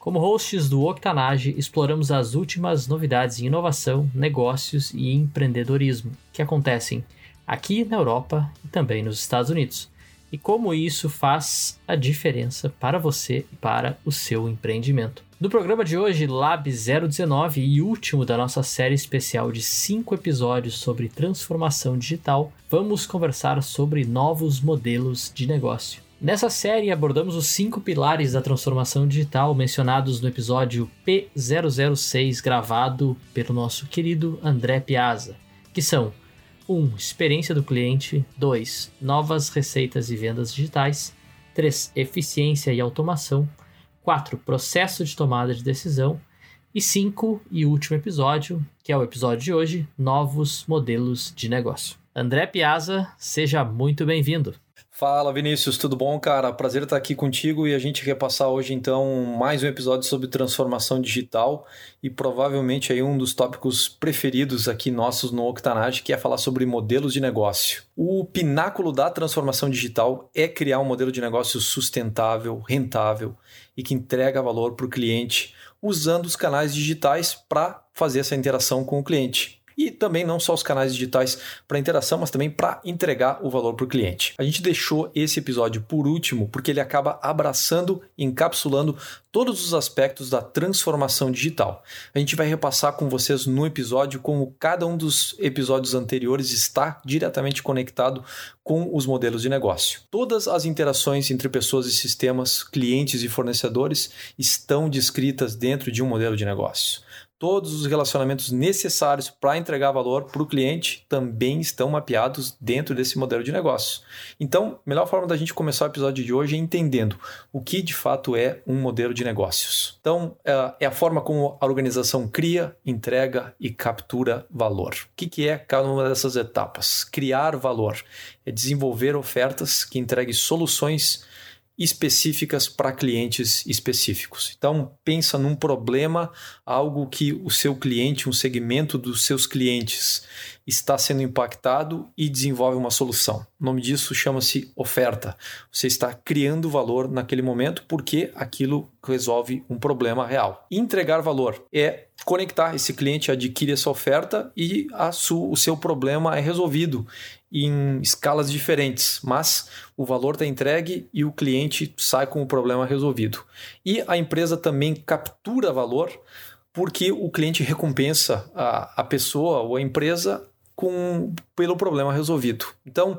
Como hosts do Octanage, exploramos as últimas novidades em inovação, negócios e empreendedorismo que acontecem aqui na Europa e também nos Estados Unidos. E como isso faz a diferença para você e para o seu empreendimento. No programa de hoje, Lab 019 e último da nossa série especial de cinco episódios sobre transformação digital, vamos conversar sobre novos modelos de negócio. Nessa série abordamos os cinco pilares da transformação digital mencionados no episódio P006 gravado pelo nosso querido André Piazza, que são 1. Um, experiência do cliente 2. Novas receitas e vendas digitais 3. Eficiência e automação 4. Processo de tomada de decisão e 5. E último episódio, que é o episódio de hoje, novos modelos de negócio. André Piazza, seja muito bem-vindo. Fala Vinícius, tudo bom, cara? Prazer estar aqui contigo e a gente repassar hoje então mais um episódio sobre transformação digital e provavelmente aí um dos tópicos preferidos aqui nossos no Octanage, que é falar sobre modelos de negócio. O pináculo da transformação digital é criar um modelo de negócio sustentável, rentável e que entrega valor para o cliente usando os canais digitais para fazer essa interação com o cliente e também não só os canais digitais para interação, mas também para entregar o valor para o cliente. A gente deixou esse episódio por último porque ele acaba abraçando, encapsulando todos os aspectos da transformação digital. A gente vai repassar com vocês no episódio como cada um dos episódios anteriores está diretamente conectado com os modelos de negócio. Todas as interações entre pessoas e sistemas, clientes e fornecedores estão descritas dentro de um modelo de negócio todos os relacionamentos necessários para entregar valor para o cliente também estão mapeados dentro desse modelo de negócio. Então, a melhor forma da gente começar o episódio de hoje é entendendo o que de fato é um modelo de negócios. Então, é, é a forma como a organização cria, entrega e captura valor. O que é cada uma dessas etapas? Criar valor é desenvolver ofertas que entreguem soluções específicas para clientes específicos. Então, pensa num problema, algo que o seu cliente, um segmento dos seus clientes está sendo impactado e desenvolve uma solução. O nome disso chama-se oferta. Você está criando valor naquele momento porque aquilo resolve um problema real. Entregar valor é conectar esse cliente adquire essa oferta e a o seu problema é resolvido em escalas diferentes, mas o valor está entregue e o cliente sai com o problema resolvido. E a empresa também captura valor porque o cliente recompensa a, a pessoa ou a empresa com, pelo problema resolvido. Então,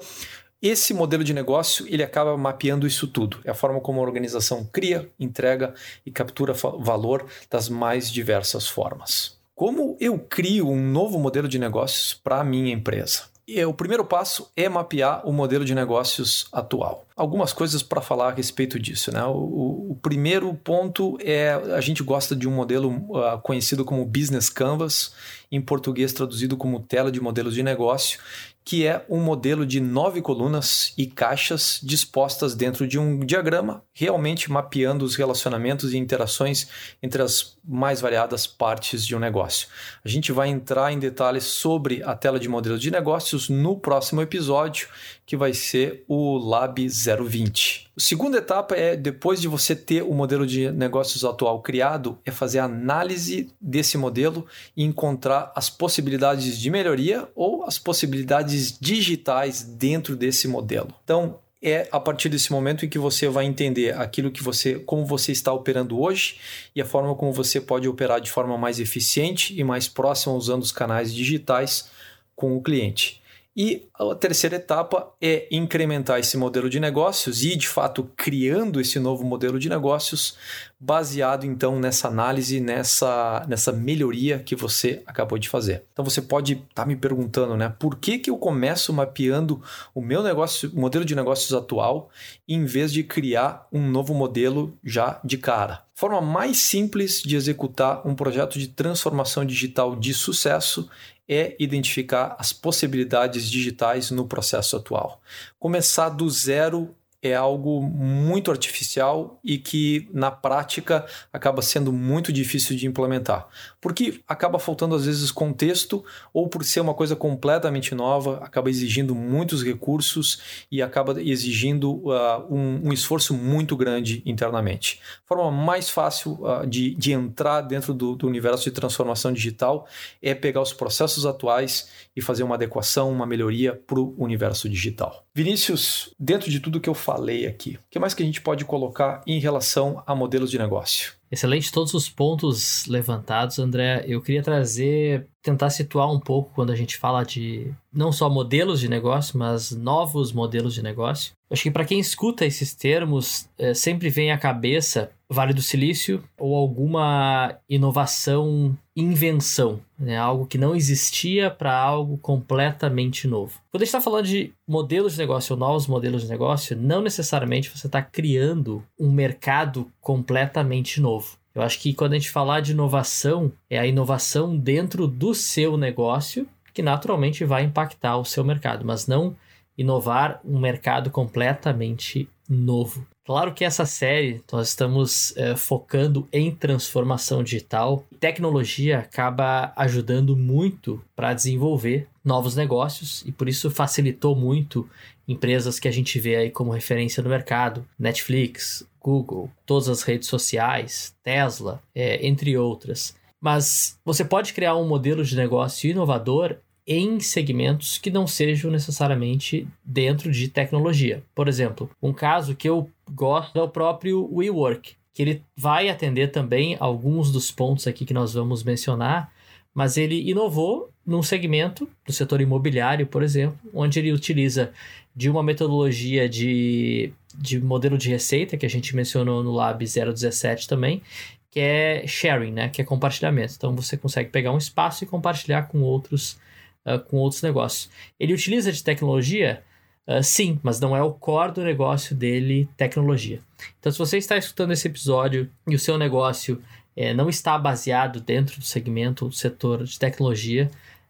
esse modelo de negócio ele acaba mapeando isso tudo. É a forma como a organização cria, entrega e captura valor das mais diversas formas. Como eu crio um novo modelo de negócios para a minha empresa? O primeiro passo é mapear o modelo de negócios atual. Algumas coisas para falar a respeito disso. Né? O, o, primeiro ponto é a gente gosta de um modelo uh, conhecido como Business Canvas, em português traduzido como tela de modelos de negócio, que é um modelo de nove colunas e caixas dispostas dentro de um diagrama, realmente mapeando os relacionamentos e interações entre as mais variadas partes de um negócio. A gente vai entrar em detalhes sobre a tela de modelos de negócios no próximo episódio, que vai ser o Lab 020. A segunda etapa é, depois de você ter o modelo de negócios atual criado, é fazer a análise desse modelo e encontrar as possibilidades de melhoria ou as possibilidades digitais dentro desse modelo. Então, é a partir desse momento em que você vai entender aquilo que você, como você está operando hoje e a forma como você pode operar de forma mais eficiente e mais próxima usando os canais digitais com o cliente. E a terceira etapa é incrementar esse modelo de negócios e, de fato, criando esse novo modelo de negócios, baseado então nessa análise, nessa, nessa melhoria que você acabou de fazer. Então você pode estar tá me perguntando, né? Por que, que eu começo mapeando o meu negócio, modelo de negócios atual, em vez de criar um novo modelo já de cara? forma mais simples de executar um projeto de transformação digital de sucesso é identificar as possibilidades digitais no processo atual. Começar do zero é algo muito artificial e que na prática acaba sendo muito difícil de implementar, porque acaba faltando às vezes contexto ou por ser uma coisa completamente nova, acaba exigindo muitos recursos e acaba exigindo uh, um, um, esforço muito grande internamente. A forma mais fácil uh, de, de entrar dentro do, do universo de transformação digital é pegar os processos atuais e fazer uma adequação, uma melhoria para o universo digital. Vinícius, dentro de tudo que eu falei aqui, o que mais que a gente pode colocar em relação a modelos de negócio? Excelente todos os pontos levantados, André. Eu queria trazer, tentar situar um pouco quando a gente fala de não só modelos de negócio, mas novos modelos de negócio. Acho que para quem escuta esses termos, é, sempre vem à cabeça Vale do Silício ou alguma inovação, invenção, né? algo que não existia para algo completamente novo. Quando a gente está falando de modelos de negócio ou novos modelos de negócio, não necessariamente você está criando um mercado completamente novo. Eu acho que quando a gente falar de inovação, é a inovação dentro do seu negócio que naturalmente vai impactar o seu mercado, mas não inovar um mercado completamente novo. Claro que essa série nós estamos é, focando em transformação digital. Tecnologia acaba ajudando muito para desenvolver novos negócios e por isso facilitou muito empresas que a gente vê aí como referência no mercado, Netflix, Google, todas as redes sociais, Tesla, é, entre outras. Mas você pode criar um modelo de negócio inovador em segmentos que não sejam necessariamente dentro de tecnologia. Por exemplo, um caso que eu gosto é o próprio WeWork, que ele vai atender também alguns dos pontos aqui que nós vamos mencionar, mas ele inovou num segmento do setor imobiliário, por exemplo, onde ele utiliza de uma metodologia de, de modelo de receita, que a gente mencionou no Lab 017 também, que é sharing, né? que é compartilhamento. Então você consegue pegar um espaço e compartilhar com outros uh, com outros negócios. Ele utiliza de tecnologia? Uh, sim, mas não é o core do negócio dele tecnologia. Então, se você está escutando esse episódio e o seu negócio é, não está baseado dentro do segmento do setor de tecnologia,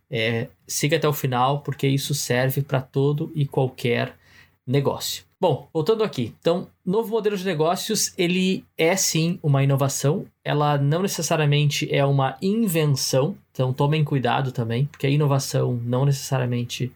é, siga até o final, porque isso serve para todo e qualquer negócio. Bom, voltando aqui. Então, novo modelo de negócios, ele é sim uma inovação. Ela não necessariamente é uma invenção. Então, tomem cuidado também, porque a inovação não necessariamente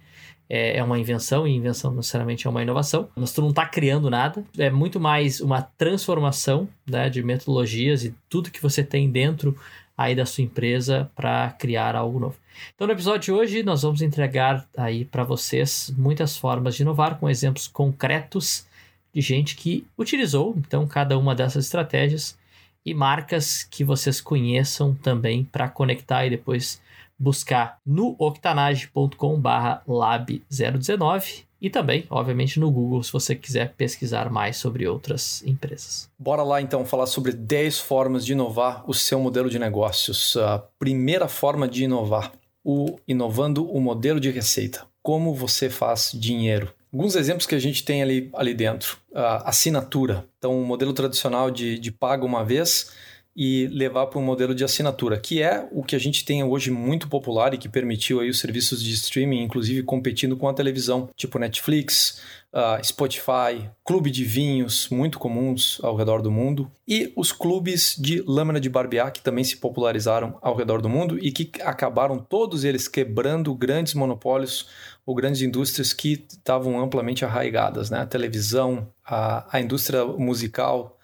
é, é uma invenção, e invenção necessariamente é uma inovação. Nós tu não está criando nada. É muito mais uma transformação né, de metodologias e tudo que você tem dentro aí da sua empresa para criar algo novo. Então, no episódio de hoje, nós vamos entregar aí para vocês muitas formas de inovar com exemplos concretos de gente que utilizou então cada uma dessas estratégias e marcas que vocês conheçam também para conectar e depois buscar no octanage.com/lab019 e também, obviamente, no Google se você quiser pesquisar mais sobre outras empresas. Bora lá então falar sobre 10 formas de inovar o seu modelo de negócios. A primeira forma de inovar o inovando o modelo de receita. Como você faz dinheiro? Alguns exemplos que a gente tem ali, ali dentro. A assinatura. Então, o modelo tradicional de, de paga uma vez e levar para um modelo de assinatura, que é o que a gente tem hoje muito popular e que permitiu aí os serviços de streaming, inclusive competindo com a televisão, tipo Netflix, uh, Spotify, clube de vinhos muito comuns ao redor do mundo e os clubes de lâmina de barbear que também se popularizaram ao redor do mundo e que acabaram todos eles quebrando grandes monopólios ou grandes indústrias que estavam amplamente arraigadas, né? A televisão, a, a indústria musical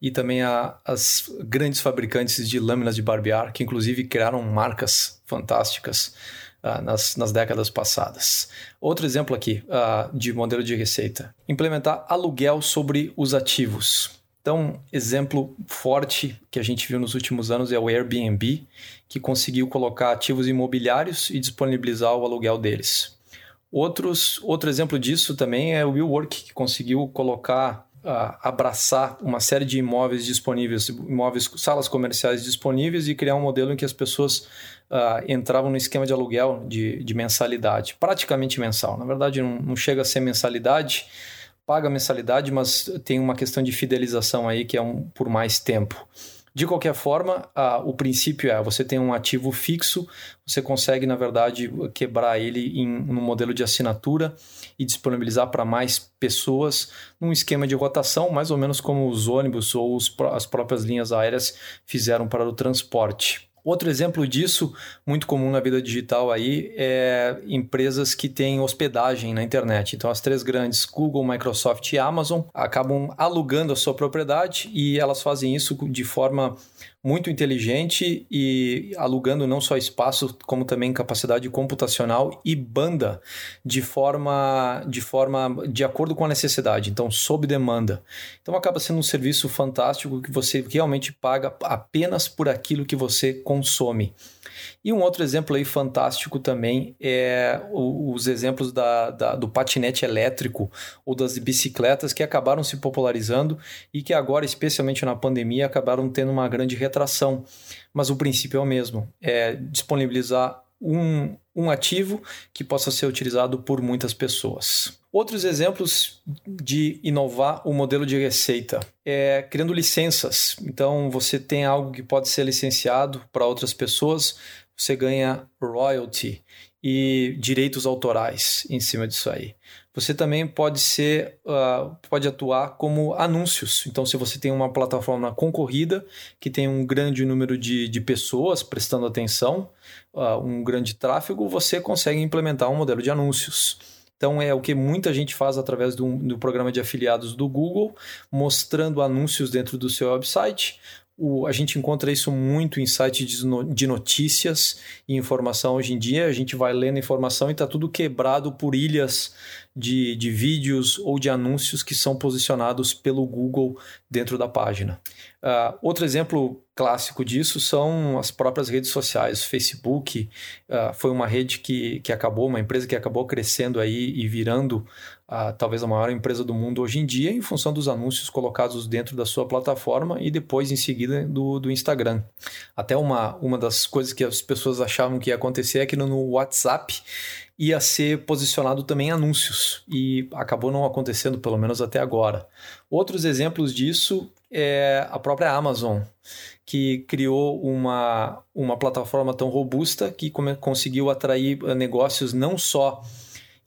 e também a, as grandes fabricantes de lâminas de barbear, que inclusive criaram marcas fantásticas uh, nas, nas décadas passadas. Outro exemplo aqui uh, de modelo de receita: implementar aluguel sobre os ativos. Então, exemplo forte que a gente viu nos últimos anos é o Airbnb, que conseguiu colocar ativos imobiliários e disponibilizar o aluguel deles. Outros, outro exemplo disso também é o WeWork, que conseguiu colocar abraçar uma série de imóveis disponíveis, imóveis, salas comerciais disponíveis e criar um modelo em que as pessoas uh, entravam no esquema de aluguel de, de mensalidade, praticamente mensal. Na verdade, não, não chega a ser mensalidade, paga mensalidade, mas tem uma questão de fidelização aí que é um, por mais tempo. De qualquer forma, o princípio é você tem um ativo fixo, você consegue, na verdade, quebrar ele em um modelo de assinatura e disponibilizar para mais pessoas num esquema de rotação, mais ou menos como os ônibus ou os, as próprias linhas aéreas fizeram para o transporte. Outro exemplo disso, muito comum na vida digital aí, é empresas que têm hospedagem na internet. Então, as três grandes, Google, Microsoft e Amazon, acabam alugando a sua propriedade e elas fazem isso de forma muito inteligente e alugando não só espaço, como também capacidade computacional e banda de forma de forma de acordo com a necessidade, então sob demanda. Então acaba sendo um serviço fantástico que você realmente paga apenas por aquilo que você consome. E um outro exemplo aí fantástico também é os exemplos da, da, do patinete elétrico ou das bicicletas que acabaram se popularizando e que agora, especialmente na pandemia, acabaram tendo uma grande retração. Mas o princípio é o mesmo: é disponibilizar um, um ativo que possa ser utilizado por muitas pessoas. Outros exemplos de inovar o modelo de receita é criando licenças. Então, você tem algo que pode ser licenciado para outras pessoas, você ganha royalty e direitos autorais em cima disso aí. Você também pode ser, uh, pode atuar como anúncios. Então, se você tem uma plataforma concorrida que tem um grande número de, de pessoas prestando atenção, uh, um grande tráfego, você consegue implementar um modelo de anúncios. Então é o que muita gente faz através do, do programa de afiliados do Google, mostrando anúncios dentro do seu website. O, a gente encontra isso muito em sites de notícias e informação hoje em dia. A gente vai lendo informação e está tudo quebrado por ilhas de, de vídeos ou de anúncios que são posicionados pelo Google dentro da página. Uh, outro exemplo clássico disso são as próprias redes sociais. Facebook uh, foi uma rede que, que acabou, uma empresa que acabou crescendo aí e virando uh, talvez a maior empresa do mundo hoje em dia, em função dos anúncios colocados dentro da sua plataforma e depois em seguida do, do Instagram. Até uma, uma das coisas que as pessoas achavam que ia acontecer é que no WhatsApp ia ser posicionado também anúncios e acabou não acontecendo, pelo menos até agora. Outros exemplos disso é a própria Amazon, que criou uma, uma plataforma tão robusta que conseguiu atrair negócios não só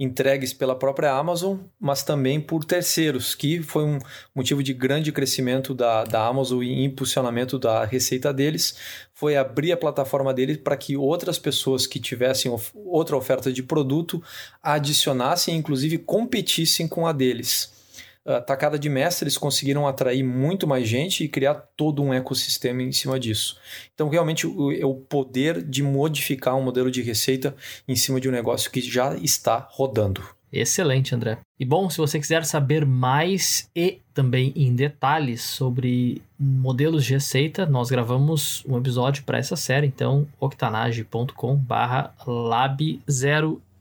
entregues pela própria Amazon, mas também por terceiros, que foi um motivo de grande crescimento da, da Amazon e impulsionamento da receita deles, foi abrir a plataforma deles para que outras pessoas que tivessem outra oferta de produto adicionassem, inclusive competissem com a deles a tacada de mestre, eles conseguiram atrair muito mais gente e criar todo um ecossistema em cima disso. Então, realmente, o, é o poder de modificar um modelo de receita em cima de um negócio que já está rodando. Excelente, André. E bom, se você quiser saber mais e também em detalhes sobre modelos de receita, nós gravamos um episódio para essa série, então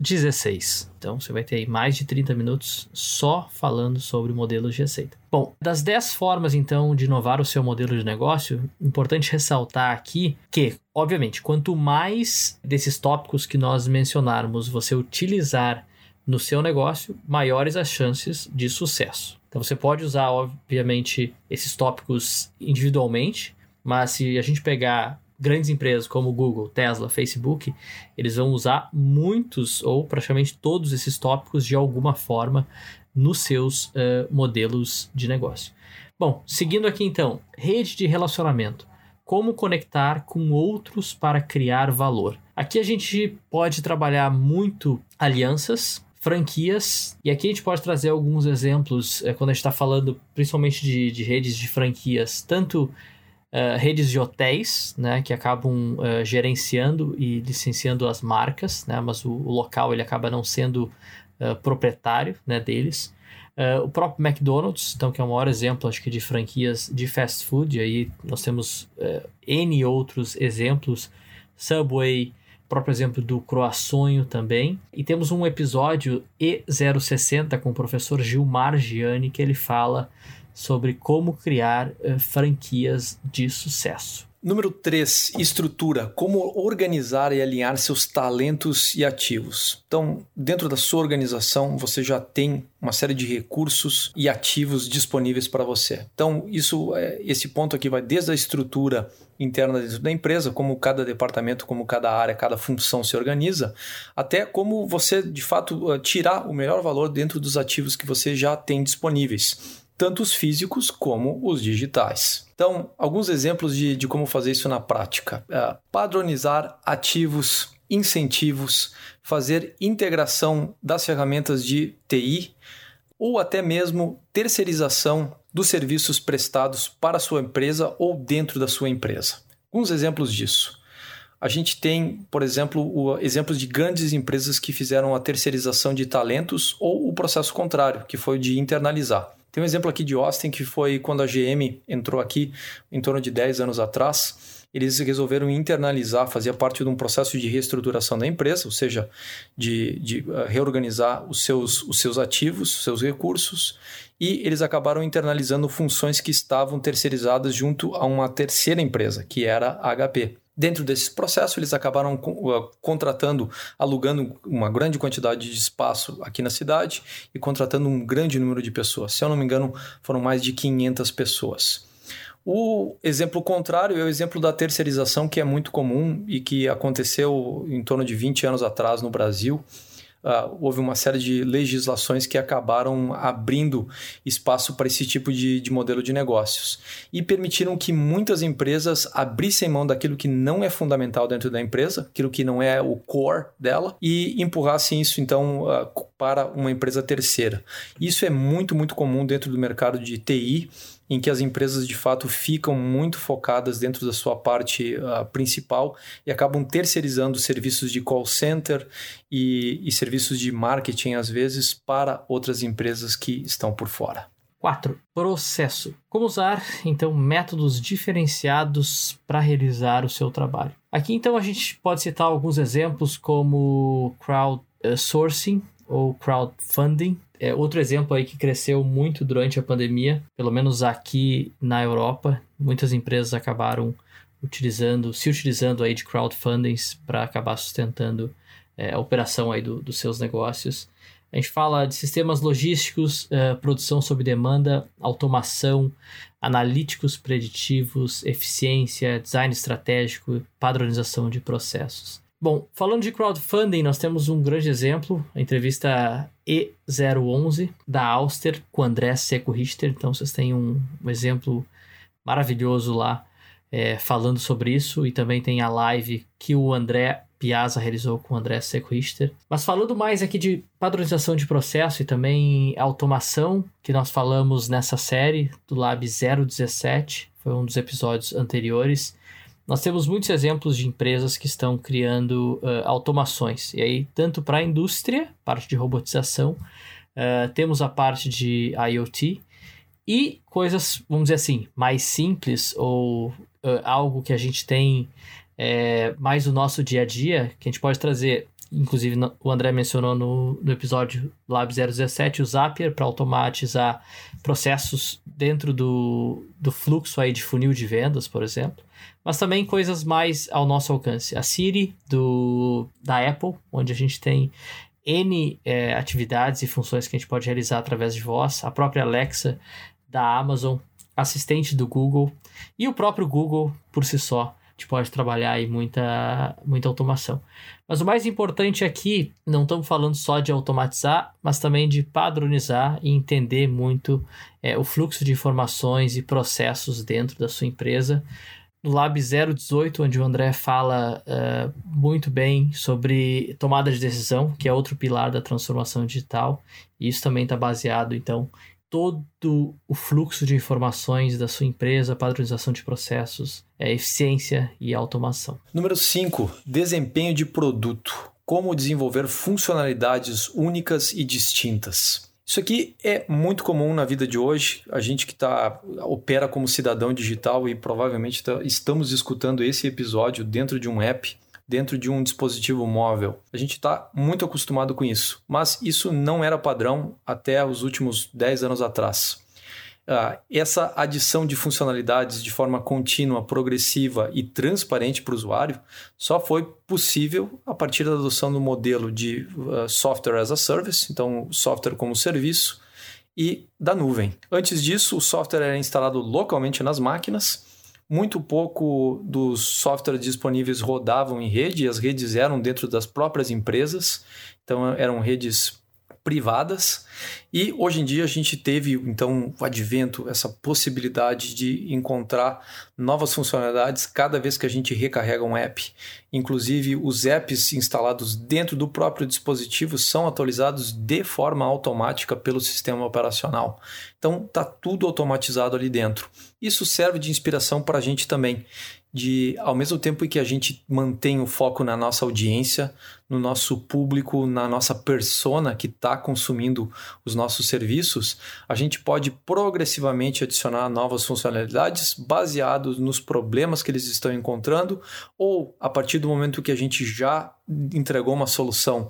octanage.com/lab016. Então você vai ter aí mais de 30 minutos só falando sobre modelos de receita. Bom, das 10 formas então de inovar o seu modelo de negócio, importante ressaltar aqui que, obviamente, quanto mais desses tópicos que nós mencionarmos você utilizar no seu negócio, maiores as chances de sucesso. Então você pode usar, obviamente, esses tópicos individualmente, mas se a gente pegar grandes empresas como Google, Tesla, Facebook, eles vão usar muitos ou praticamente todos esses tópicos de alguma forma nos seus uh, modelos de negócio. Bom, seguindo aqui então, rede de relacionamento. Como conectar com outros para criar valor. Aqui a gente pode trabalhar muito alianças, franquias. E aqui a gente pode trazer alguns exemplos é, quando a gente está falando principalmente de, de, redes de franquias, tanto uh, redes de hotéis, né, que acabam uh, gerenciando e licenciando as marcas, né, mas o, o local ele acaba não sendo uh, proprietário né, deles. o próprio McDonald's, então, que é o maior exemplo, acho que, de franquias de fast food, e aí nós temos N outros exemplos, Subway, próprio exemplo do Croaçonho também. E temos um episódio E060 com o professor Gilmar Gianni, que ele fala sobre como criar uh, franquias de sucesso. Número 3, estrutura. Como organizar e alinhar seus talentos e ativos. Então, dentro da sua organização, você já tem uma série de recursos e ativos disponíveis para você. Então, isso, é, esse ponto aqui vai desde a estrutura interna dentro da empresa, como cada departamento, como cada área, cada função se organiza, até como você, de fato, tirar o melhor valor dentro dos ativos que você já tem disponíveis tanto os físicos como os digitais. Então, alguns exemplos de, de como fazer isso na prática: é, padronizar ativos, incentivos, fazer integração das ferramentas de TI ou até mesmo terceirização dos serviços prestados para a sua empresa ou dentro da sua empresa. Alguns exemplos disso. A gente tem, por exemplo, exemplos de grandes empresas que fizeram a terceirização de talentos ou o processo contrário, que foi o de internalizar. Tem um exemplo aqui de Austin que foi quando a GM entrou aqui em torno de 10 anos atrás. Eles resolveram internalizar, fazia parte de um processo de reestruturação da empresa, ou seja, de, de uh, reorganizar os seus, os seus ativos, os seus recursos, e eles acabaram internalizando funções que estavam terceirizadas junto a uma terceira empresa, que era a HP. Dentro desse processo, eles acabaram uh, contratando, alugando uma grande quantidade de espaço aqui na cidade e contratando um grande número de pessoas. Se eu não me engano, foram mais de 500 pessoas. O exemplo contrário é o exemplo da terceirização, que é muito comum e que aconteceu em torno de 20 anos atrás no Brasil uh, houve uma série de legislações que acabaram abrindo espaço para esse tipo de, de modelo de negócios e permitiram que muitas empresas abrissem mão daquilo que não é fundamental dentro da empresa, aquilo que não é o core dela, e empurrassem isso então uh, para uma empresa terceira. Isso é muito, muito comum dentro do mercado de TI em que as empresas de fato ficam muito focadas dentro da sua parte uh, principal e acabam terceirizando serviços de call center e, e serviços de marketing, às vezes, para outras empresas que estão por fora. 4. Processo. Como usar, então, métodos diferenciados para realizar o seu trabalho. Aqui, então, a gente pode citar alguns exemplos como crowdsourcing ou crowdfunding, é outro exemplo aí que cresceu muito durante a pandemia, pelo menos aqui na Europa, muitas empresas acabaram utilizando, se utilizando aí de crowdfundings para acabar sustentando é, a operação aí do, dos seus negócios. A gente fala de sistemas logísticos, uh, produção sob demanda, automação, analíticos preditivos, eficiência, design estratégico, padronização de processos. Bom, falando de crowdfunding, nós temos um grande exemplo, a entrevista E011 da Auster com André Seco Richter. Então, vocês têm um, um exemplo maravilhoso lá é, falando sobre isso e também tem a live que o André Piazza realizou com o André Seco Richter. Mas falando mais aqui de padronização de processo e também automação, que nós falamos nessa série do Lab 017, foi um dos episódios anteriores. Nós temos muitos exemplos de empresas que estão criando uh, automações, e aí, tanto para a indústria, parte de robotização, uh, temos a parte de IoT e coisas, vamos dizer assim, mais simples ou uh, algo que a gente tem é, mais no nosso dia a dia, que a gente pode trazer inclusive o André mencionou no, no episódio Lab 017, o Zapier para automatizar processos dentro do, do fluxo aí de funil de vendas, por exemplo mas também coisas mais ao nosso alcance. A Siri do, da Apple, onde a gente tem N é, atividades e funções que a gente pode realizar através de voz, a própria Alexa da Amazon, assistente do Google e o próprio Google por si só. Gente pode trabalhar aí muita, muita automação. Mas o mais importante aqui, não estamos falando só de automatizar, mas também de padronizar e entender muito é, o fluxo de informações e processos dentro da sua empresa no Lab 018, onde o André fala uh, muito bem sobre tomada de decisão, que é outro pilar da transformação digital. E isso também está baseado, então, todo o fluxo de informações da sua empresa, padronização de processos, é, eficiência e automação. Número 5, desempenho de produto. Como desenvolver funcionalidades únicas e distintas. Isso aqui é muito comum na vida de hoje. A gente que tá, opera como cidadão digital e provavelmente tá, estamos escutando esse episódio dentro de um app dentro de um dispositivo móvel. A gente está muito acostumado com isso, mas isso não era padrão até os últimos 10 anos atrás. Uh, essa adição de funcionalidades de forma contínua, progressiva e transparente para o usuário só foi possível a partir da adoção do modelo de uh, software as a service, então software como serviço, e da nuvem. Antes disso, o software era instalado localmente nas máquinas muito pouco dos softwares disponíveis rodavam em rede, e as redes eram dentro das próprias empresas, então eram redes privadas. E hoje em dia a gente teve então o advento, essa possibilidade de encontrar novas funcionalidades cada vez que a gente recarrega um app. Inclusive, os apps instalados dentro do próprio dispositivo são atualizados de forma automática pelo sistema operacional. Então, está tudo automatizado ali dentro. Isso serve de inspiração para a gente também de, ao mesmo tempo que a gente mantém o foco na nossa audiência, no nosso público, na nossa persona que está consumindo os nossos serviços, a gente pode progressivamente adicionar novas funcionalidades baseados nos problemas que eles estão encontrando ou a partir do momento que a gente já entregou uma solução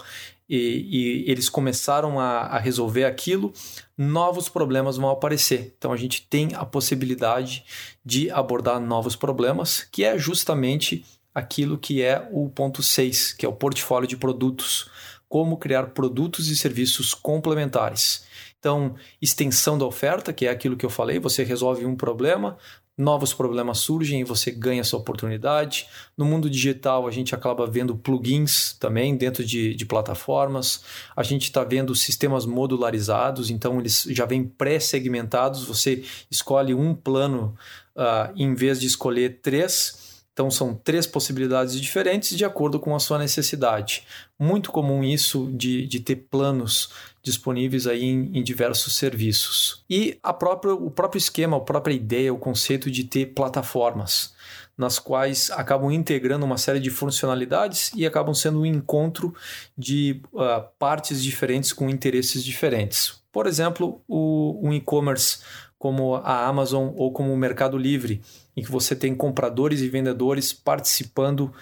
e, e eles começaram a, a, resolver aquilo, novos problemas vão aparecer. Então a gente tem a possibilidade de abordar novos problemas, que é justamente aquilo que é o ponto 6, que é o portfólio de produtos. Como criar produtos e serviços complementares. Então, extensão da oferta, que é aquilo que eu falei, você resolve um problema, novos problemas surgem e você ganha essa oportunidade. No mundo digital, a gente acaba vendo plugins também dentro de, de plataformas. A gente está vendo sistemas modularizados, então eles já vêm pré-segmentados. Você escolhe um plano uh, em vez de escolher três. Então, são três possibilidades diferentes de acordo com a sua necessidade. Muito comum isso de, de ter planos disponíveis aí em, em, diversos serviços. E a própria, o próprio esquema, a própria ideia, o conceito de ter plataformas nas quais acabam integrando uma série de funcionalidades e acabam sendo um encontro de uh, partes diferentes com interesses diferentes. Por exemplo, o, um e-commerce como a Amazon ou como o Mercado Livre, em que você tem compradores e vendedores participando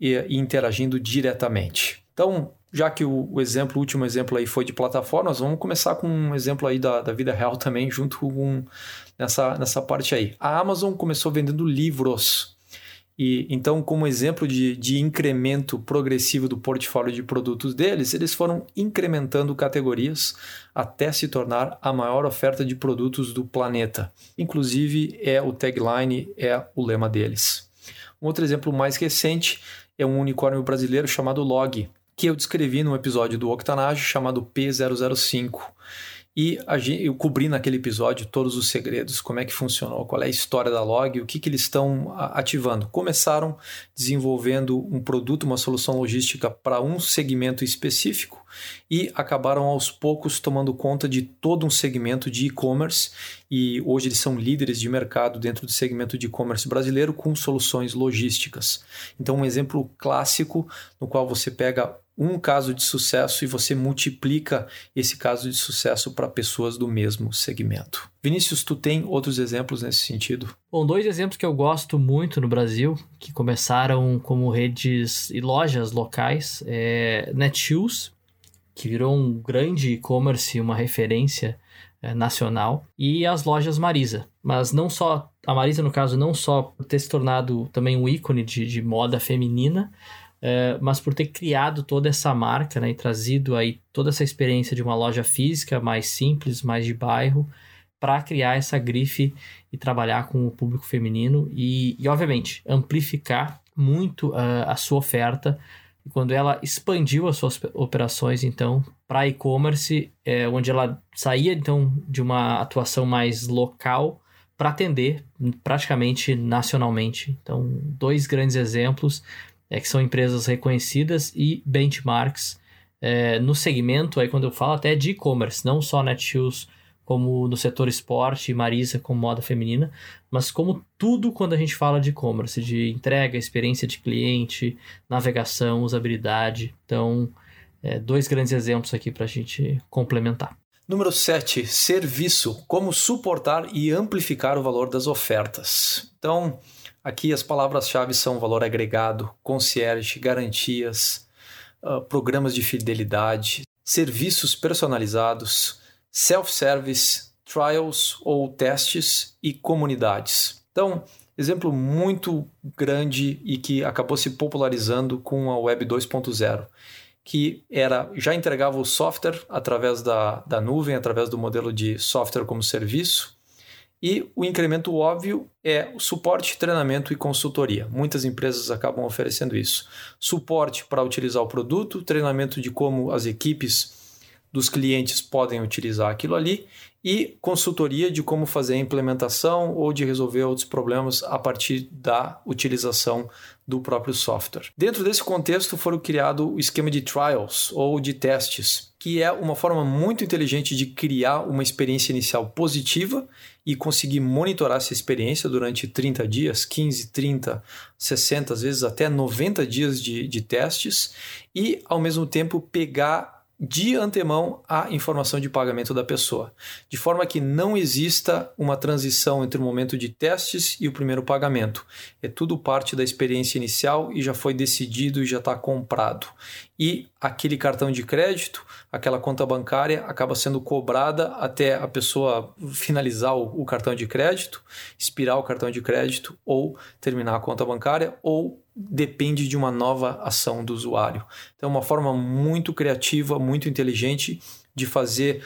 e, e interagindo diretamente. Então, já que o, o, exemplo, o último exemplo aí foi de plataformas, vamos começar com um exemplo aí da, da vida real também, junto com nessa, nessa parte aí. A Amazon começou vendendo livros. E então, como exemplo de, de incremento progressivo do portfólio de produtos deles, eles foram incrementando categorias até se tornar a maior oferta de produtos do planeta. Inclusive, é o tagline, é o lema deles. Um outro exemplo mais recente é um unicórnio brasileiro chamado Log, que eu descrevi num episódio do Octanage chamado P005. E eu cobri naquele episódio todos os segredos, como é que funcionou, qual é a história da log, o que, que eles estão ativando. Começaram desenvolvendo um produto, uma solução logística para um segmento específico e acabaram aos poucos tomando conta de todo um segmento de e-commerce e hoje eles são líderes de mercado dentro do segmento de e-commerce brasileiro com soluções logísticas. Então, um exemplo clássico no qual você pega um caso de sucesso e você multiplica esse caso de sucesso para pessoas do mesmo segmento. Vinícius, tu tem outros exemplos nesse sentido? Bom, dois exemplos que eu gosto muito no Brasil, que começaram como redes e lojas locais, é Netshoes, que virou um grande e-commerce, uma referência é, nacional, e as lojas Marisa. Mas não só, a Marisa, no caso, não só por ter se tornado também um ícone de, de moda feminina, é, mas por ter criado toda essa marca né, e trazido aí toda essa experiência de uma loja física mais simples, mais de bairro, para criar essa grife e trabalhar com o público feminino e, e obviamente, amplificar muito uh, a sua oferta. Quando ela expandiu as suas operações, então, para e-commerce, é, onde ela saía, então, de uma atuação mais local para atender praticamente nacionalmente. Então, dois grandes exemplos é, que são empresas reconhecidas e benchmarks é, no segmento, aí quando eu falo até de e-commerce, não só Netshoes como no setor esporte Marisa como moda feminina, mas como tudo quando a gente fala de e-commerce, de entrega, experiência de cliente, navegação, usabilidade. Então, é, dois grandes exemplos aqui para a gente complementar. Número 7, serviço. Como suportar e amplificar o valor das ofertas. Então, aqui as palavras-chave são valor agregado, concierge, garantias, uh, programas de fidelidade, serviços personalizados, self-service, trials ou testes e comunidades. Então, exemplo muito grande e que acabou se popularizando com a Web 2.0 que era já entregava o software através da, da nuvem, através do modelo de software como serviço. E o incremento óbvio é o suporte, treinamento e consultoria. Muitas empresas acabam oferecendo isso. Suporte para utilizar o produto, treinamento de como as equipes dos clientes podem utilizar aquilo ali e consultoria de como fazer a implementação ou de resolver outros problemas a partir da utilização do próprio software. Dentro desse contexto foram criado o esquema de trials ou de testes, que é uma forma muito inteligente de criar uma experiência inicial positiva e conseguir monitorar essa experiência durante 30 dias, 15, 30, 60, às vezes até 90 dias de, de testes e ao mesmo tempo pegar de antemão a informação de pagamento da pessoa, de forma que não exista uma transição entre o momento de testes e o primeiro pagamento. É tudo parte da experiência inicial e já foi decidido e já está comprado. E aquele cartão de crédito, aquela conta bancária acaba sendo cobrada até a pessoa finalizar o, o cartão de crédito, expirar o cartão de crédito ou terminar a conta bancária ou depende de uma nova ação do usuário. Então, é uma forma muito criativa, muito inteligente de fazer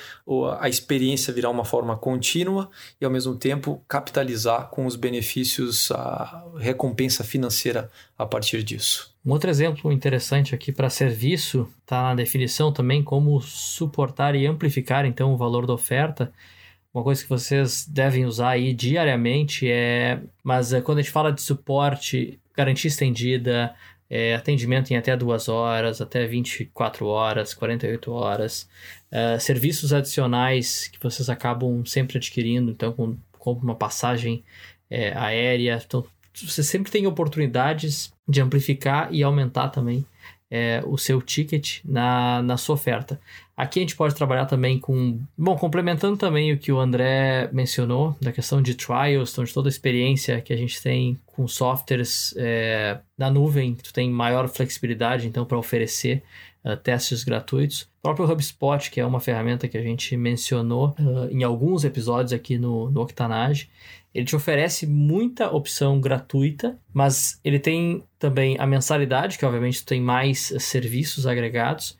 a experiência virar uma forma contínua e, ao mesmo tempo, capitalizar com os benefícios, a recompensa financeira a partir disso. Um outro exemplo interessante aqui para serviço está na definição também como suportar e amplificar então o valor da oferta. Uma coisa que vocês devem usar aí diariamente é, mas eh, quando a gente fala de suporte garantia estendida, é, atendimento em até duas horas, até 24 horas, 48 horas, uh, serviços adicionais que vocês acabam sempre adquirindo, então, com, com uma passagem é, aérea. Então, você sempre tem oportunidades de amplificar e aumentar também é, o seu ticket na, na sua oferta. Aqui a gente pode trabalhar também com. Bom, complementando também o que o André mencionou, da questão de trials, então de toda a experiência que a gente tem com softwares é, na nuvem, tu tem maior flexibilidade então para oferecer uh, testes gratuitos. O próprio HubSpot, que é uma ferramenta que a gente mencionou uh, em alguns episódios aqui no, no Octanage, ele te oferece muita opção gratuita, mas ele tem também a mensalidade, que obviamente tem mais serviços agregados.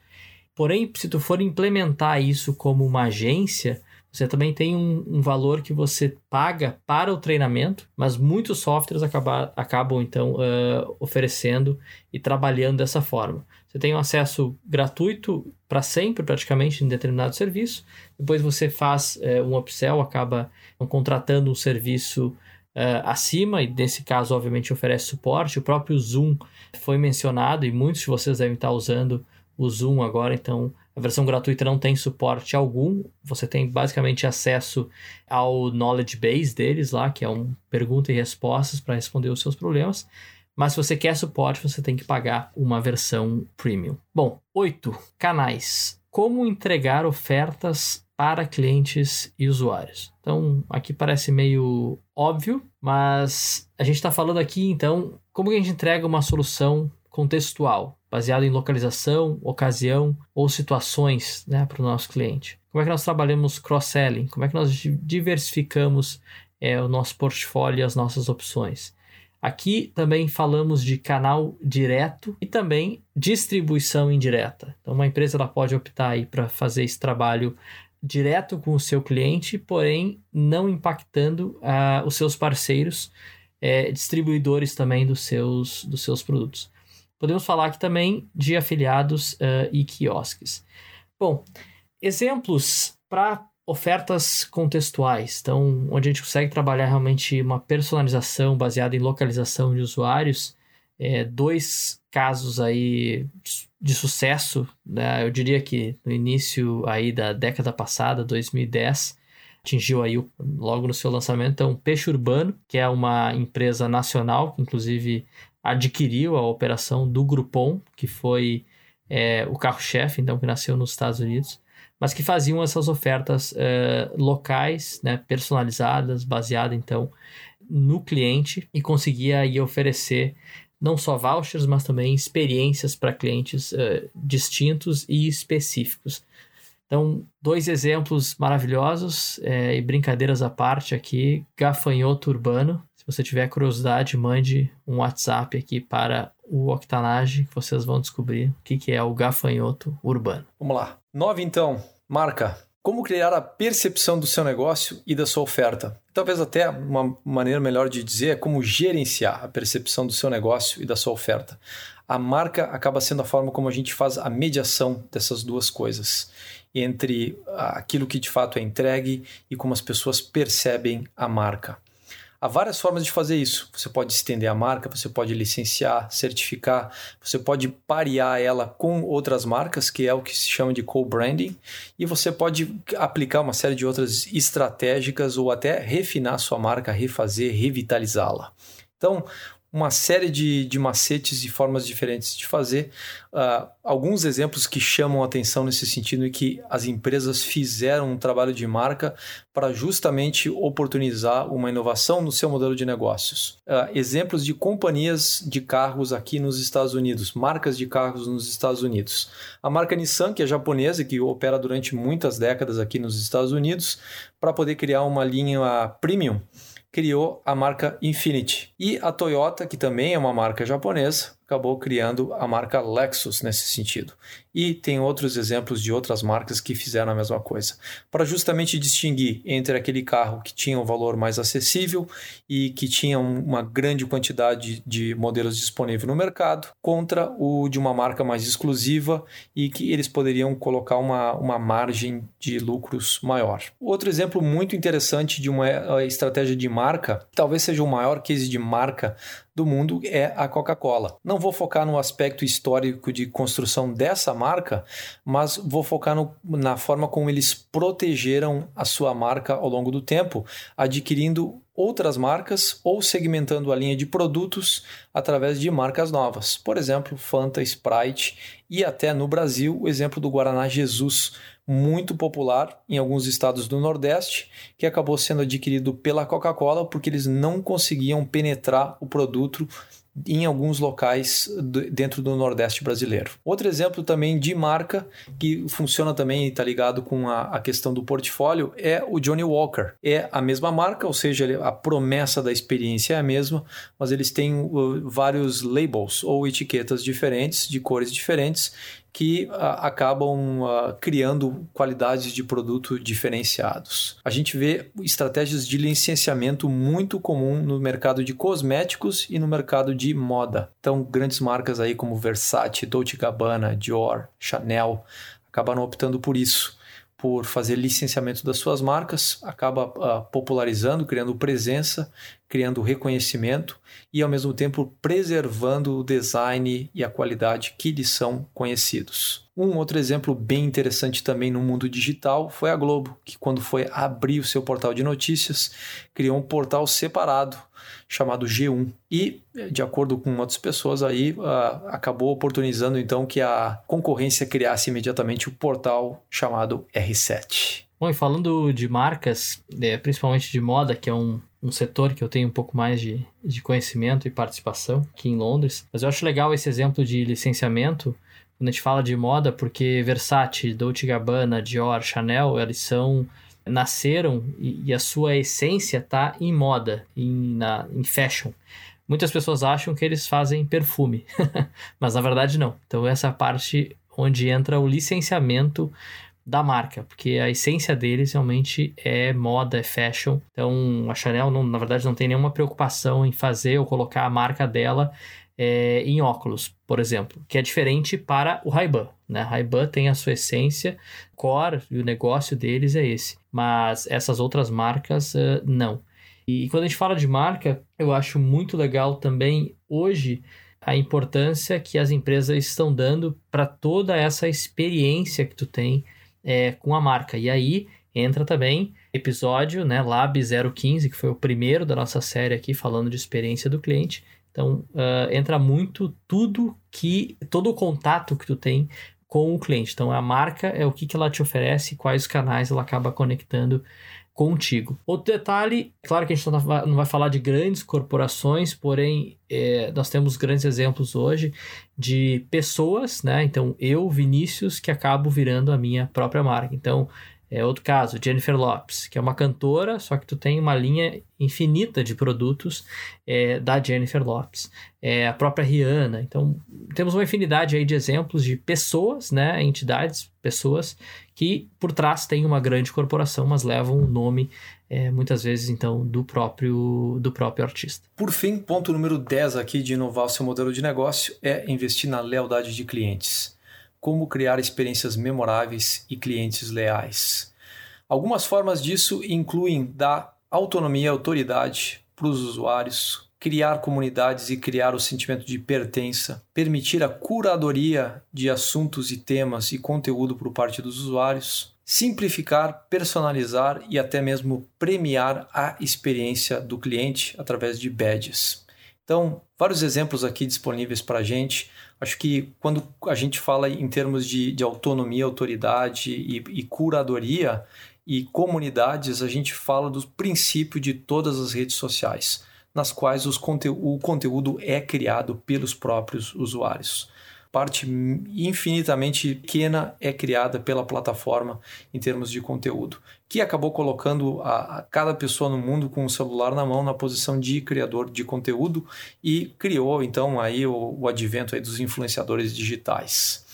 Porém, se tu for implementar isso como uma agência, você também tem um, um, valor que você paga para o treinamento, mas muitos softwares acaba, acabam então uh, oferecendo e trabalhando dessa forma. Você tem um acesso gratuito para sempre, praticamente, em determinado serviço. Depois você faz uh, um upsell, acaba contratando um serviço uh, acima, e nesse caso, obviamente, oferece suporte. O próprio Zoom foi mencionado e muitos de vocês devem estar usando o Zoom agora, então a versão gratuita não tem suporte algum, você tem basicamente acesso ao knowledge base deles lá, que é um pergunta e respostas para responder os seus problemas. Mas se você quer suporte, você tem que pagar uma versão premium. Bom, 8. Canais. Como entregar ofertas para clientes e usuários. Então, aqui parece meio óbvio, mas a gente está falando aqui, então, como a gente entrega uma solução contextual, baseada em localização, ocasião ou situações né, para o nosso cliente. Como é que nós trabalhamos cross-selling? Como é que nós diversificamos é, o nosso portfólio e as nossas opções? Aqui também falamos de canal direto e também distribuição indireta. Então, uma empresa ela pode optar para fazer esse trabalho direto com o seu cliente, porém não impactando uh, os seus parceiros, é, distribuidores também dos seus, dos seus produtos. Podemos falar aqui também de afiliados uh, e quiosques. Bom, exemplos para ofertas contextuais, então onde a gente consegue trabalhar realmente uma personalização baseada em localização de usuários. É, dois casos aí de sucesso, né? eu diria que no início aí da década passada, 2010, atingiu aí logo no seu lançamento, então Peixe Urbano, que é uma empresa nacional, que inclusive adquiriu a operação do Groupon, que foi é, o carro-chefe, então, que nasceu nos Estados Unidos, mas que faziam essas ofertas uh, locais, né, personalizadas, baseadas então no cliente e conseguia aí oferecer não só vouchers, mas também experiências para clientes uh, distintos e específicos. Então, dois exemplos maravilhosos é, e brincadeiras à parte aqui. Gafanhoto urbano. Se você tiver curiosidade, mande um WhatsApp aqui para o Octanage que vocês vão descobrir o que, é o gafanhoto urbano. Vamos lá. Nove, então. Marca. Como criar a percepção do seu negócio e da sua oferta? Talvez até uma maneira melhor de dizer é como gerenciar a percepção do seu negócio e da sua oferta. A marca acaba sendo a forma como a gente faz a mediação dessas duas coisas, entre aquilo que de fato é entregue e como as pessoas percebem a marca. Há várias formas de fazer isso. Você pode estender a marca, você pode licenciar, certificar, você pode parear ela com outras marcas, que é o que se chama de co-branding, e você pode aplicar uma série de outras estratégicas ou até refinar sua marca, refazer, revitalizá-la. Então, uma série de, de macetes e formas diferentes de fazer. Uh, alguns exemplos que chamam atenção nesse sentido e que as empresas fizeram um trabalho de marca para justamente oportunizar uma inovação no seu modelo de negócios. Uh, exemplos de companhias de carros aqui nos Estados Unidos, marcas de carros nos Estados Unidos. A marca Nissan, que é japonesa que opera durante muitas décadas aqui nos Estados Unidos, para poder criar uma linha premium criou a marca Infinity. E a Toyota, que também é uma marca japonesa, acabou criando a marca Lexus nesse sentido. E tem outros exemplos de outras marcas que fizeram a mesma coisa, para justamente distinguir entre aquele carro que tinha um valor mais acessível e que tinha uma grande quantidade de modelos disponíveis no mercado, contra o de uma marca mais exclusiva e que eles poderiam colocar uma, uma margem de lucros maior. Outro exemplo muito interessante de uma eh, estratégia de marca, talvez seja o maior case de marca do mundo é a Coca-Cola. Não vou focar no aspecto histórico de construção dessa marca, mas vou focar no, na forma como eles protegeram a sua marca ao longo do tempo, adquirindo outras marcas ou segmentando a linha de produtos através de marcas novas. Por exemplo, Fanta, Sprite e até no Brasil o exemplo do Guaraná Jesus, muito popular em alguns estados do Nordeste, que acabou sendo adquirido pela Coca-Cola porque eles não conseguiam penetrar o produto em alguns locais dentro do Nordeste brasileiro. Outro exemplo também de marca que funciona também e está ligado com a, a, questão do portfólio é o Johnny Walker. É a mesma marca, ou seja, a promessa da experiência é a mesma, mas eles têm uh, vários labels ou etiquetas diferentes, de cores diferentes, que uh, acabam uh, criando qualidades de produto diferenciados. A gente vê estratégias de licenciamento muito comum no mercado de cosméticos e no mercado de moda. Então, grandes marcas aí como Versace, Dolce Gabbana, Dior, Chanel acabaram optando por isso por fazer licenciamento das suas marcas, acaba uh, popularizando, criando presença, criando reconhecimento e ao mesmo tempo preservando o design e a qualidade que lhes são conhecidos. Um outro exemplo bem interessante também no mundo digital foi a Globo, que quando foi abrir o seu portal de notícias, criou um portal separado chamado G1 e, de acordo com outras pessoas aí, uh, acabou oportunizando então que a concorrência criasse imediatamente o portal chamado R7. Bom, e falando de marcas, é, principalmente de moda, que é um, um setor que eu tenho um pouco mais de, de conhecimento e participação aqui em Londres, mas eu acho legal esse exemplo de licenciamento quando a gente fala de moda, porque Versace, Dolce Gabbana, Dior, Chanel, eles são nasceram e, e a sua essência está em moda, em, na, em fashion. Muitas pessoas acham que eles fazem perfume, mas na verdade não. Então essa é parte onde entra o licenciamento da marca, porque a essência deles realmente é moda, é fashion. Então a Chanel, não, na verdade, não tem nenhuma preocupação em fazer ou colocar a marca dela é, em óculos, por exemplo, que é diferente para o Ray-Ban. Né? Ray-Ban tem a sua essência, core e o negócio deles é esse, mas essas outras marcas uh, não. E quando a gente fala de marca, eu acho muito legal também hoje a importância que as empresas estão dando para toda essa experiência que tu tem é, com a marca. E aí entra também episódio, né, Lab 015, que foi o primeiro da nossa série aqui falando de experiência do cliente. Então, uh, entra muito tudo que, todo o contato que tu tem com o cliente. Então, a marca é o que, que ela te oferece, quais canais ela acaba conectando contigo. Outro detalhe, claro que a gente não vai, falar de grandes corporações, porém é, nós temos grandes exemplos hoje de pessoas, né? Então eu, Vinícius, que acabo virando a minha própria marca. Então é outro caso, Jennifer Lopes, que é uma cantora, só que tu tem uma linha infinita de produtos é, da Jennifer Lopes. É, a própria Rihanna. Então, temos uma infinidade aí de exemplos de pessoas, né, entidades, pessoas que por trás têm uma grande corporação, mas levam o nome, é, muitas vezes, então, do próprio, do próprio artista. Por fim, ponto número 10 aqui de inovar o seu modelo de negócio é investir na lealdade de clientes como criar experiências memoráveis e clientes leais. Algumas formas disso incluem dar autonomia e autoridade para os usuários, criar comunidades e criar o sentimento de pertença, permitir a curadoria de assuntos e temas e conteúdo por parte dos usuários, simplificar, personalizar e até mesmo premiar a experiência do cliente através de badges. Então, vários exemplos aqui disponíveis para a gente. Acho que quando a gente fala em termos de, de autonomia, autoridade e, e curadoria e comunidades, a gente fala do princípio de todas as redes sociais, nas quais conte o conteúdo é criado pelos próprios usuários parte infinitamente pequena é criada pela plataforma em termos de conteúdo, que acabou colocando a, a, cada pessoa no mundo com o celular na mão na posição de criador de conteúdo e criou então aí o, o advento aí dos influenciadores digitais.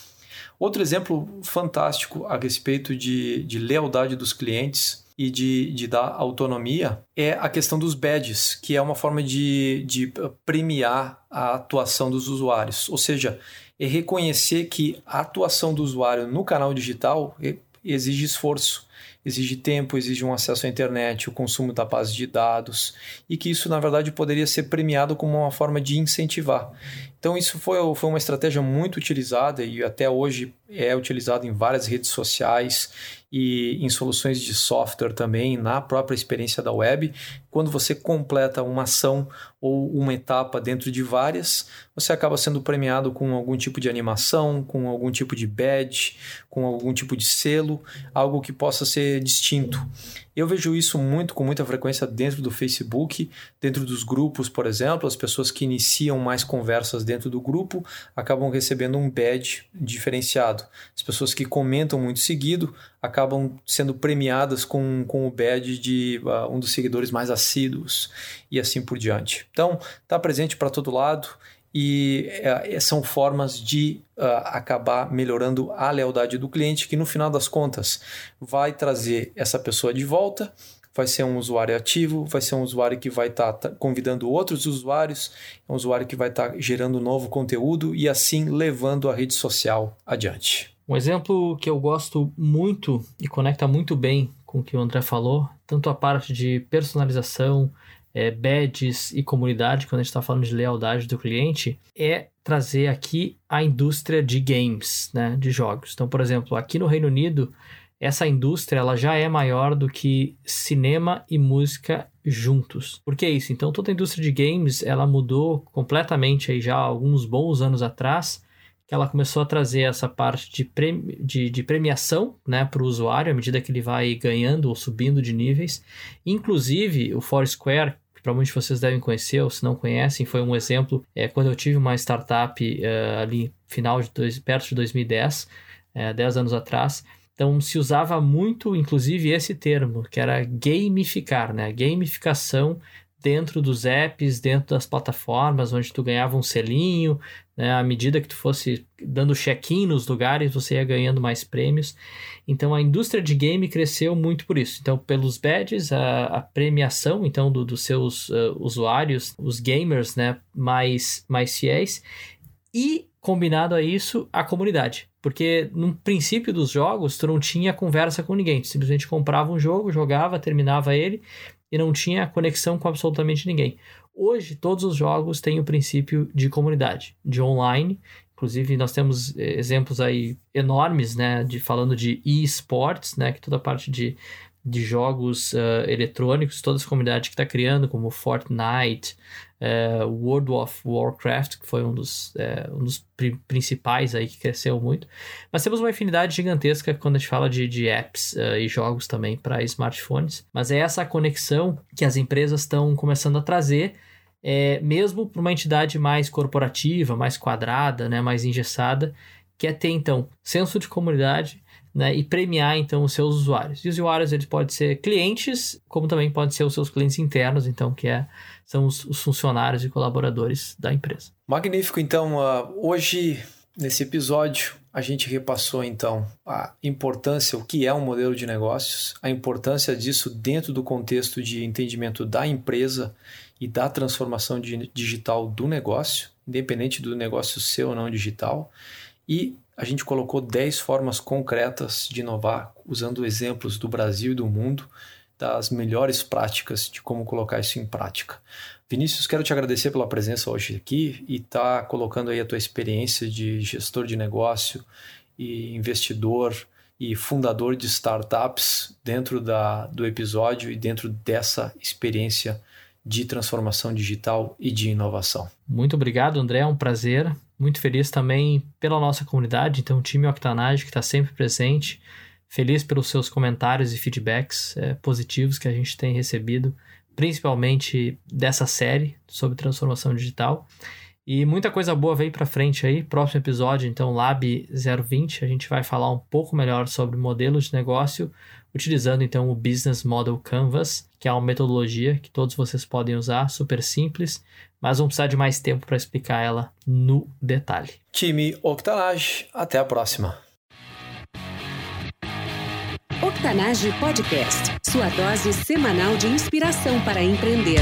Outro exemplo fantástico a respeito de, de lealdade dos clientes e de, de dar autonomia é a questão dos badges, que é uma forma de, de premiar a atuação dos usuários. Ou seja, é reconhecer que a atuação do usuário no canal digital exige esforço, exige tempo, exige um acesso à internet, o consumo da base de dados, e que isso, na verdade, poderia ser premiado como uma forma de incentivar. Então, isso foi, foi uma estratégia muito utilizada e até hoje é utilizado em várias redes sociais e em soluções de software também, na própria experiência da web. Quando você completa uma ação ou uma etapa dentro de várias, você acaba sendo premiado com algum tipo de animação, com algum tipo de badge, com algum tipo de selo, algo que possa ser distinto. Eu vejo isso muito com muita frequência dentro do Facebook, dentro dos grupos, por exemplo, as pessoas que iniciam mais conversas dentro do grupo acabam recebendo um badge diferenciado. As pessoas que comentam muito seguido acabam sendo premiadas com, com o badge de uh, um dos seguidores mais assíduos e assim por diante. Então, está presente para todo lado e uh, são formas de uh, acabar melhorando a lealdade do cliente, que no final das contas vai trazer essa pessoa de volta, vai ser um usuário ativo, vai ser um usuário que vai estar tá, tá convidando outros usuários, é um usuário que vai estar tá gerando novo conteúdo e assim levando a rede social adiante. Um exemplo que eu gosto muito e conecta muito bem com o que o André falou, tanto a parte de personalização, é, badges e comunidade, quando a gente está falando de lealdade do cliente, é trazer aqui a indústria de games, né, de jogos. Então, por exemplo, aqui no Reino Unido, essa indústria ela já é maior do que cinema e música juntos. Por que isso? Então, toda a indústria de games ela mudou completamente aí já há alguns bons anos atrás que ela começou a trazer essa parte de, premi de, de premiação né, para o usuário à medida que ele vai ganhando ou subindo de níveis. Inclusive, o Foursquare, que provavelmente vocês devem conhecer, ou se não conhecem, foi um exemplo é, quando eu tive uma startup uh, ali final de dois, perto de 2010, é, 10 anos atrás. Então se usava muito, inclusive, esse termo, que era gamificar, né? Gamificação dentro dos apps, dentro das plataformas, onde tu ganhava um selinho, né? À medida que tu fosse dando check-in nos lugares, você ia ganhando mais prêmios. Então a indústria de game cresceu muito por isso. Então, pelos badges, a, a premiação então do, dos seus uh, usuários, os gamers, né, mais, mais fiéis, e combinado a isso, a comunidade. Porque no princípio dos jogos, tu não tinha conversa com ninguém. Tu simplesmente comprava um jogo, jogava, terminava ele e não tinha conexão com absolutamente ninguém. Hoje, todos os jogos têm o princípio de comunidade, de online. Inclusive, nós temos eh, exemplos aí enormes, né, de falando de e-sports, né, que toda a parte de, de jogos uh, eletrônicos, toda essa comunidade que está criando, como Fortnite, uh, World of Warcraft, que foi um dos, uh, um dos pri principais aí que cresceu muito. Mas temos uma infinidade gigantesca quando a gente fala de, de apps e jogos também para smartphones. Mas é essa conexão que as empresas estão começando a trazer é, mesmo para uma entidade mais corporativa, mais quadrada, né, mais engessada, que é ter então senso de comunidade né, e premiar então os seus usuários. E os usuários eles podem ser clientes, como também podem ser os seus clientes internos, então que é, são os, os funcionários e colaboradores da empresa. Magnífico. Então uh, hoje nesse episódio a gente repassou então a importância, o que é um modelo de negócios, a importância disso dentro do contexto de entendimento da empresa e da transformação digital do negócio, independente do negócio ser ou não digital. E a gente colocou 10 formas concretas de inovar, usando exemplos do Brasil e do mundo, das melhores práticas de como colocar isso em prática. Vinícius, quero te agradecer pela presença hoje aqui e estar tá colocando aí a tua experiência de gestor de negócio e investidor e fundador de startups dentro da, do episódio e dentro dessa experiência de transformação digital e de inovação. Muito obrigado, André, é um prazer. Muito feliz também pela nossa comunidade, então o time Octanage que está sempre presente. Feliz pelos seus comentários e feedbacks é, positivos que a gente tem recebido, principalmente dessa série sobre transformação digital. E muita coisa boa vem para frente aí. Próximo episódio, então, Lab 020, a gente vai falar um pouco melhor sobre modelos de negócio, utilizando então o Business Model Canvas, que é uma metodologia que todos vocês podem usar, super simples, mas vão precisar de mais tempo para explicar ela no detalhe. Time Octanage, até a próxima. Octanage Podcast, sua dose semanal de inspiração para empreender.